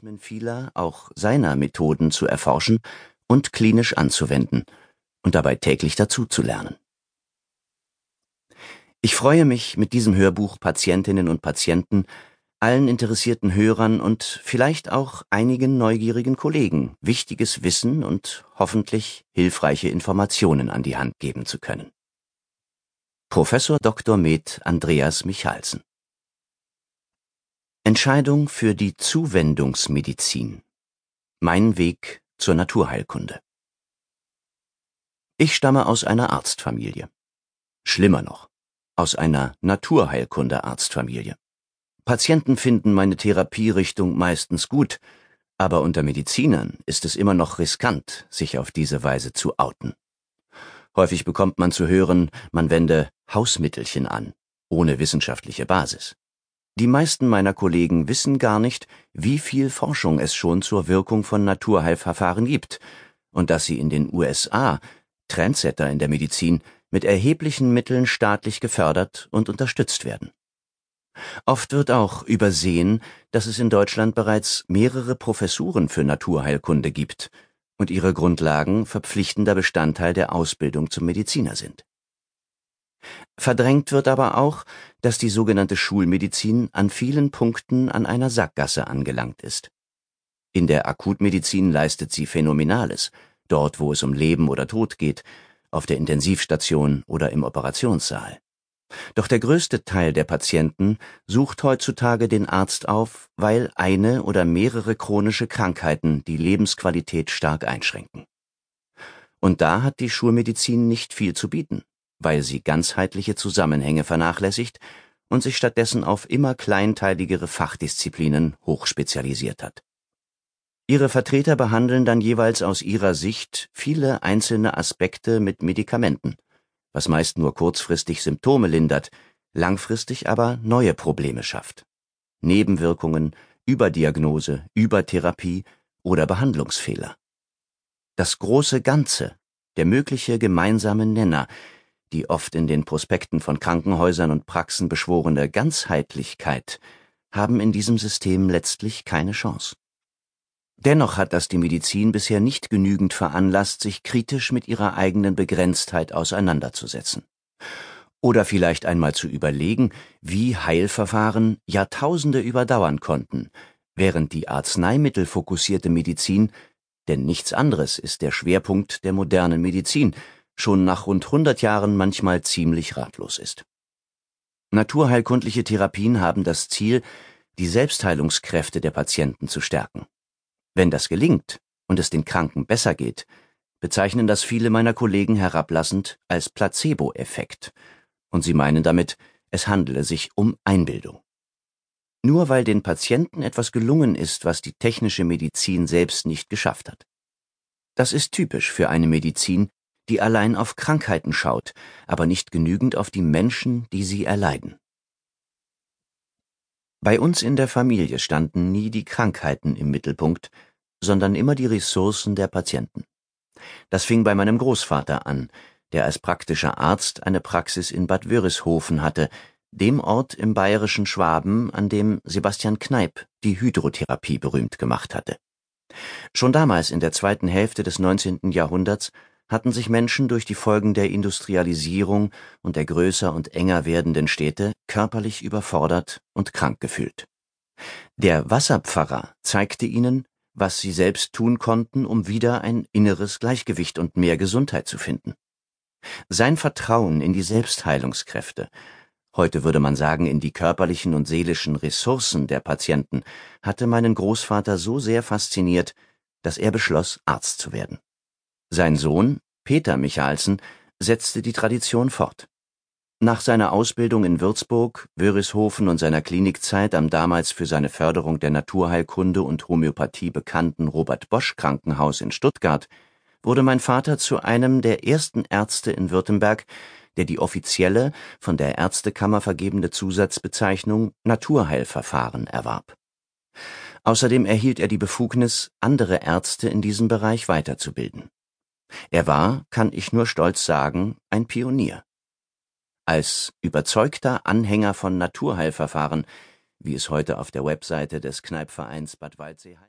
Mechanismen vieler, auch seiner Methoden zu erforschen und klinisch anzuwenden und dabei täglich dazuzulernen. Ich freue mich, mit diesem Hörbuch Patientinnen und Patienten, allen interessierten Hörern und vielleicht auch einigen neugierigen Kollegen wichtiges Wissen und hoffentlich hilfreiche Informationen an die Hand geben zu können. Professor Dr. Med Andreas Michalsen Entscheidung für die Zuwendungsmedizin. Mein Weg zur Naturheilkunde. Ich stamme aus einer Arztfamilie. Schlimmer noch, aus einer Naturheilkunde-Arztfamilie. Patienten finden meine Therapierichtung meistens gut, aber unter Medizinern ist es immer noch riskant, sich auf diese Weise zu outen. Häufig bekommt man zu hören, man wende Hausmittelchen an, ohne wissenschaftliche Basis. Die meisten meiner Kollegen wissen gar nicht, wie viel Forschung es schon zur Wirkung von Naturheilverfahren gibt und dass sie in den USA, Trendsetter in der Medizin, mit erheblichen Mitteln staatlich gefördert und unterstützt werden. Oft wird auch übersehen, dass es in Deutschland bereits mehrere Professuren für Naturheilkunde gibt und ihre Grundlagen verpflichtender Bestandteil der Ausbildung zum Mediziner sind. Verdrängt wird aber auch, dass die sogenannte Schulmedizin an vielen Punkten an einer Sackgasse angelangt ist. In der Akutmedizin leistet sie Phänomenales, dort wo es um Leben oder Tod geht, auf der Intensivstation oder im Operationssaal. Doch der größte Teil der Patienten sucht heutzutage den Arzt auf, weil eine oder mehrere chronische Krankheiten die Lebensqualität stark einschränken. Und da hat die Schulmedizin nicht viel zu bieten weil sie ganzheitliche Zusammenhänge vernachlässigt und sich stattdessen auf immer kleinteiligere Fachdisziplinen hochspezialisiert hat. Ihre Vertreter behandeln dann jeweils aus ihrer Sicht viele einzelne Aspekte mit Medikamenten, was meist nur kurzfristig Symptome lindert, langfristig aber neue Probleme schafft. Nebenwirkungen, Überdiagnose, Übertherapie oder Behandlungsfehler. Das große Ganze, der mögliche gemeinsame Nenner, die oft in den Prospekten von Krankenhäusern und Praxen beschworene Ganzheitlichkeit haben in diesem System letztlich keine Chance. Dennoch hat das die Medizin bisher nicht genügend veranlasst, sich kritisch mit ihrer eigenen Begrenztheit auseinanderzusetzen. Oder vielleicht einmal zu überlegen, wie Heilverfahren Jahrtausende überdauern konnten, während die arzneimittelfokussierte Medizin, denn nichts anderes ist der Schwerpunkt der modernen Medizin, schon nach rund hundert Jahren manchmal ziemlich ratlos ist. Naturheilkundliche Therapien haben das Ziel, die Selbstheilungskräfte der Patienten zu stärken. Wenn das gelingt und es den Kranken besser geht, bezeichnen das viele meiner Kollegen herablassend als Placebo-Effekt, und sie meinen damit, es handele sich um Einbildung. Nur weil den Patienten etwas gelungen ist, was die technische Medizin selbst nicht geschafft hat. Das ist typisch für eine Medizin, die allein auf Krankheiten schaut, aber nicht genügend auf die Menschen, die sie erleiden. Bei uns in der Familie standen nie die Krankheiten im Mittelpunkt, sondern immer die Ressourcen der Patienten. Das fing bei meinem Großvater an, der als praktischer Arzt eine Praxis in Bad Wörishofen hatte, dem Ort im bayerischen Schwaben, an dem Sebastian Kneipp die Hydrotherapie berühmt gemacht hatte. Schon damals in der zweiten Hälfte des 19. Jahrhunderts hatten sich Menschen durch die Folgen der Industrialisierung und der größer und enger werdenden Städte körperlich überfordert und krank gefühlt. Der Wasserpfarrer zeigte ihnen, was sie selbst tun konnten, um wieder ein inneres Gleichgewicht und mehr Gesundheit zu finden. Sein Vertrauen in die Selbstheilungskräfte, heute würde man sagen in die körperlichen und seelischen Ressourcen der Patienten, hatte meinen Großvater so sehr fasziniert, dass er beschloss, Arzt zu werden. Sein Sohn, Peter Michalsen, setzte die Tradition fort. Nach seiner Ausbildung in Würzburg, Wörishofen und seiner Klinikzeit am damals für seine Förderung der Naturheilkunde und Homöopathie bekannten Robert Bosch Krankenhaus in Stuttgart wurde mein Vater zu einem der ersten Ärzte in Württemberg, der die offizielle, von der Ärztekammer vergebene Zusatzbezeichnung Naturheilverfahren erwarb. Außerdem erhielt er die Befugnis, andere Ärzte in diesem Bereich weiterzubilden. Er war, kann ich nur stolz sagen, ein Pionier. Als überzeugter Anhänger von Naturheilverfahren, wie es heute auf der Webseite des Kneipvereins Bad Waldsee heißt